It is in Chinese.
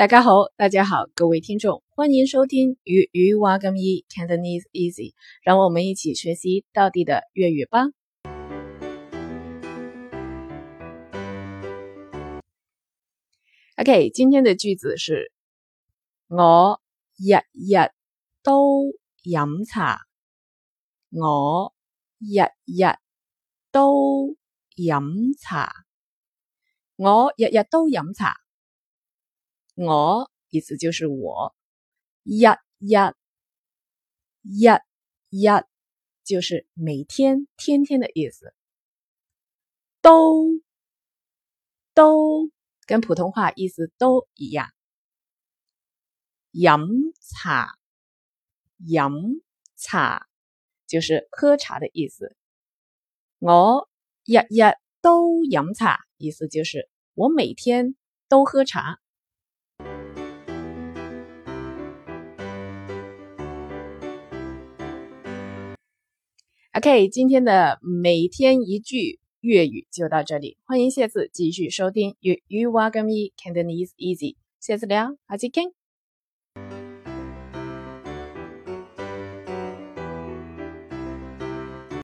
大家好，大家好，各位听众，欢迎收听粤语话咁易 Cantonese Easy，让我们一起学习到底的粤语吧。OK，今天的句子是：我日日都饮茶，我日日都饮茶，我日日都饮茶。我意思就是我，日日日日就是每天天天的意思，都都跟普通话意思都一样。饮茶饮茶就是喝茶的意思。我日日都饮茶，意思就是我每天都喝茶。OK，今天的每天一句粤语就到这里，欢迎下次继续收听粤语话咁易，Cantonese Easy，下次聊，下次见。